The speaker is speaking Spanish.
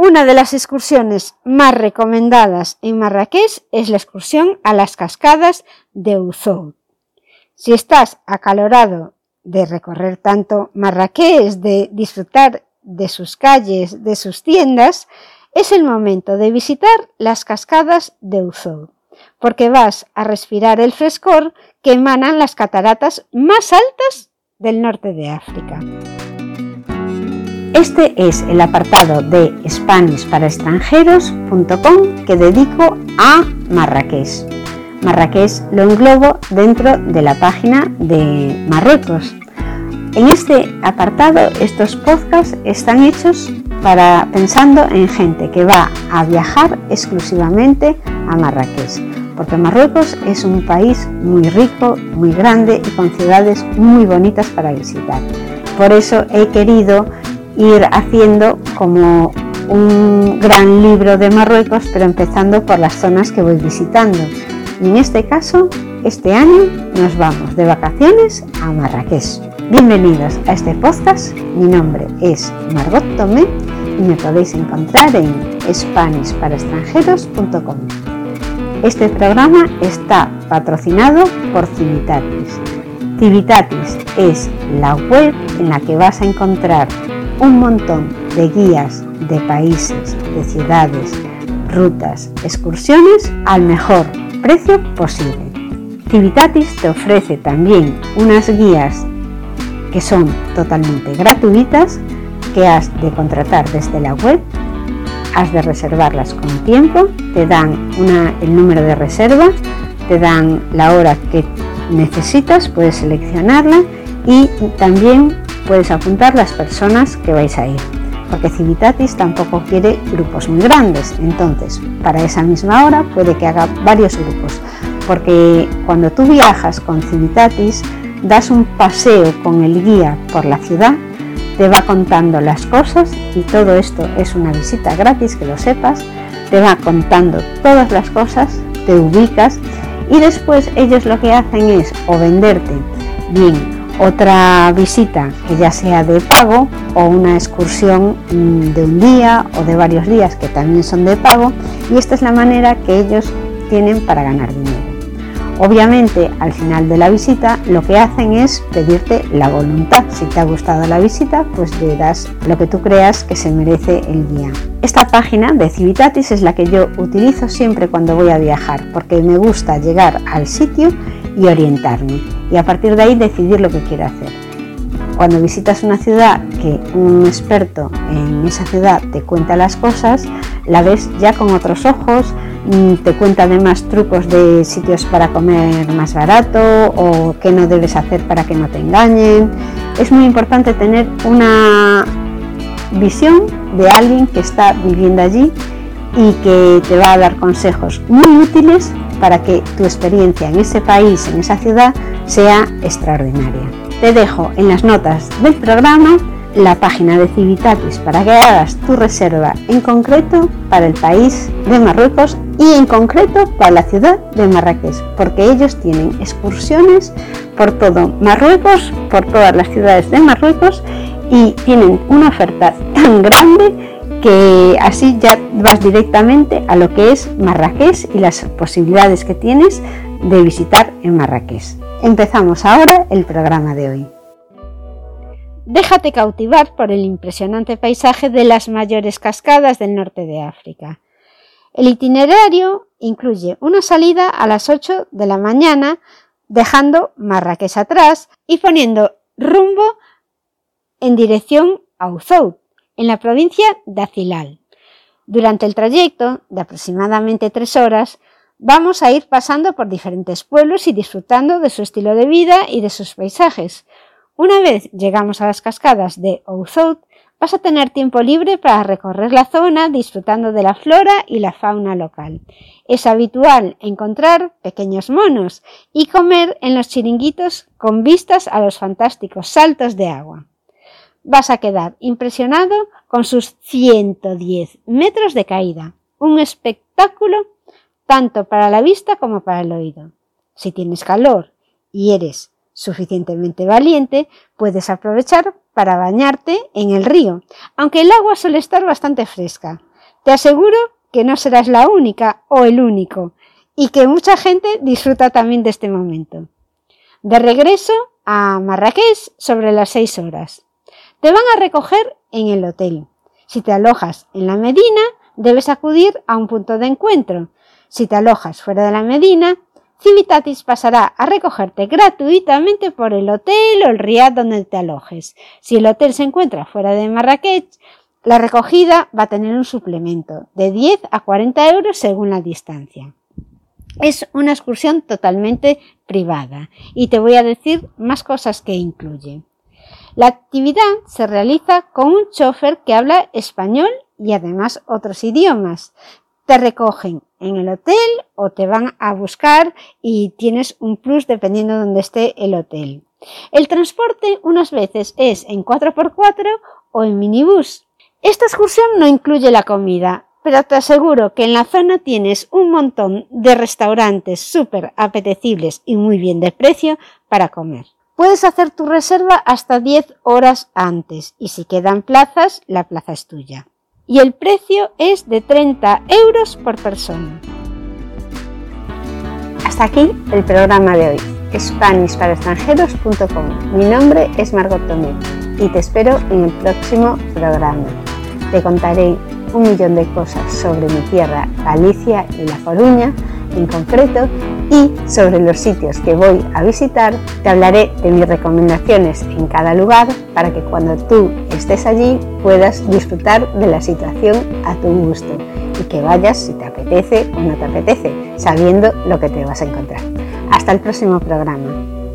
Una de las excursiones más recomendadas en Marrakech es la excursión a las cascadas de Ouzout. Si estás acalorado de recorrer tanto Marrakech, de disfrutar de sus calles, de sus tiendas, es el momento de visitar las cascadas de Ouzout, porque vas a respirar el frescor que emanan las cataratas más altas del norte de África. Este es el apartado de SpanishParaExtranjeros.com que dedico a Marrakech. Marrakech lo englobo dentro de la página de Marruecos. En este apartado, estos podcasts están hechos para pensando en gente que va a viajar exclusivamente a Marrakech, porque Marruecos es un país muy rico, muy grande y con ciudades muy bonitas para visitar. Por eso he querido ir haciendo como un gran libro de Marruecos, pero empezando por las zonas que voy visitando. Y en este caso, este año nos vamos de vacaciones a Marrakech. Bienvenidos a este podcast. Mi nombre es Margot Tomé y me podéis encontrar en SpanishParaExtranjeros.com. Este programa está patrocinado por Civitatis. Civitatis es la web en la que vas a encontrar un montón de guías de países, de ciudades, rutas, excursiones al mejor precio posible. Civitatis te ofrece también unas guías que son totalmente gratuitas que has de contratar desde la web, has de reservarlas con tiempo, te dan el número de reserva, te dan la hora que necesitas, puedes seleccionarla y también puedes apuntar las personas que vais a ir, porque Civitatis tampoco quiere grupos muy grandes, entonces para esa misma hora puede que haga varios grupos, porque cuando tú viajas con Civitatis das un paseo con el guía por la ciudad, te va contando las cosas y todo esto es una visita gratis, que lo sepas, te va contando todas las cosas, te ubicas y después ellos lo que hacen es o venderte bien otra visita que ya sea de pago o una excursión mm, de un día o de varios días que también son de pago y esta es la manera que ellos tienen para ganar dinero. Obviamente al final de la visita lo que hacen es pedirte la voluntad. Si te ha gustado la visita pues le das lo que tú creas que se merece el día. Esta página de Civitatis es la que yo utilizo siempre cuando voy a viajar porque me gusta llegar al sitio y orientarme y a partir de ahí decidir lo que quiero hacer. Cuando visitas una ciudad que un experto en esa ciudad te cuenta las cosas, la ves ya con otros ojos, mm, te cuenta además trucos de sitios para comer más barato o qué no debes hacer para que no te engañen. Es muy importante tener una visión de alguien que está viviendo allí y que te va a dar consejos muy útiles para que tu experiencia en ese país, en esa ciudad, sea extraordinaria. Te dejo en las notas del programa la página de Civitatis para que hagas tu reserva en concreto para el país de Marruecos y en concreto para la ciudad de Marrakech, porque ellos tienen excursiones por todo Marruecos, por todas las ciudades de Marruecos y tienen una oferta tan grande que así ya vas directamente a lo que es Marrakech y las posibilidades que tienes de visitar en Marrakech. Empezamos ahora el programa de hoy. Déjate cautivar por el impresionante paisaje de las mayores cascadas del norte de África. El itinerario incluye una salida a las 8 de la mañana, dejando Marrakech atrás y poniendo rumbo en dirección a Ouzout, en la provincia de Azilal. Durante el trayecto, de aproximadamente tres horas, vamos a ir pasando por diferentes pueblos y disfrutando de su estilo de vida y de sus paisajes. Una vez llegamos a las cascadas de Ouzout, vas a tener tiempo libre para recorrer la zona disfrutando de la flora y la fauna local. Es habitual encontrar pequeños monos y comer en los chiringuitos con vistas a los fantásticos saltos de agua vas a quedar impresionado con sus 110 metros de caída. Un espectáculo tanto para la vista como para el oído. Si tienes calor y eres suficientemente valiente, puedes aprovechar para bañarte en el río, aunque el agua suele estar bastante fresca. Te aseguro que no serás la única o el único y que mucha gente disfruta también de este momento. De regreso a Marrakech sobre las 6 horas. Te van a recoger en el hotel. Si te alojas en la Medina, debes acudir a un punto de encuentro. Si te alojas fuera de la Medina, Civitatis pasará a recogerte gratuitamente por el hotel o el riad donde te alojes. Si el hotel se encuentra fuera de Marrakech, la recogida va a tener un suplemento de 10 a 40 euros según la distancia. Es una excursión totalmente privada y te voy a decir más cosas que incluye. La actividad se realiza con un chofer que habla español y además otros idiomas. Te recogen en el hotel o te van a buscar y tienes un plus dependiendo de donde esté el hotel. El transporte unas veces es en 4x4 o en minibús. Esta excursión no incluye la comida, pero te aseguro que en la zona tienes un montón de restaurantes súper apetecibles y muy bien de precio para comer. Puedes hacer tu reserva hasta 10 horas antes y si quedan plazas, la plaza es tuya. Y el precio es de 30 euros por persona. Hasta aquí el programa de hoy. SpanishParaExtranjeros.com Mi nombre es Margot Tomé y te espero en el próximo programa. Te contaré un millón de cosas sobre mi tierra, Galicia y La Coruña en concreto y sobre los sitios que voy a visitar. Te hablaré de mis recomendaciones en cada lugar para que cuando tú estés allí puedas disfrutar de la situación a tu gusto y que vayas si te apetece o no te apetece, sabiendo lo que te vas a encontrar. Hasta el próximo programa.